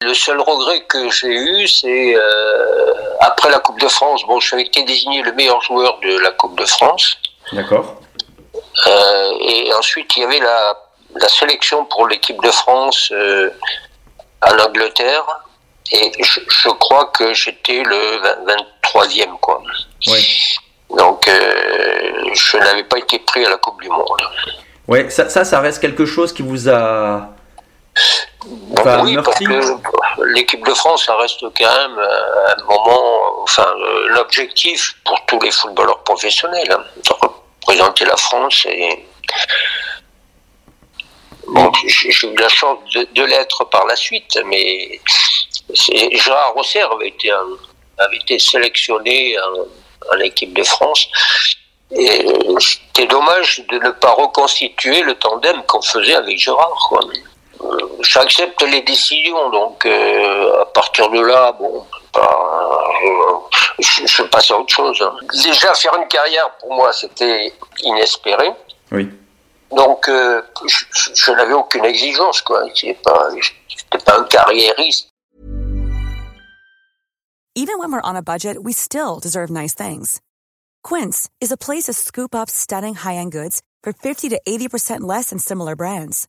Le seul regret que j'ai eu, c'est euh, après la Coupe de France. Bon, j'avais été désigné le meilleur joueur de la Coupe de France. D'accord. Euh, et ensuite, il y avait la, la sélection pour l'équipe de France euh, en Angleterre. Et je, je crois que j'étais le 23e, quoi. Oui. Donc, euh, je n'avais pas été pris à la Coupe du Monde. Ça, ça, ça reste quelque chose qui vous a. Enfin, oui, parce que l'équipe de France, ça reste quand même euh, un moment, enfin, euh, l'objectif pour tous les footballeurs professionnels, hein, de représenter la France. Et bon, j'ai eu la chance de, de l'être par la suite, mais Gérard Rosser avait été, un- avait été sélectionné en, en équipe de France. Et c'était dommage de ne pas reconstituer le tandem qu'on faisait avec Gérard. Quoi. J'accepte les décisions, donc euh, à partir de là, bon, pas, euh, je, je passe à autre chose. hein. Déjà, faire une carrière, pour moi, c'était inespéré. Oui. Donc, euh, je, n'avais aucune exigence, quoi. J'étais pas, pas un carriériste. Even when we're on a budget, we still deserve nice things. Quince is a place to scoop up stunning high-end goods for 50 to 80% less than similar brands.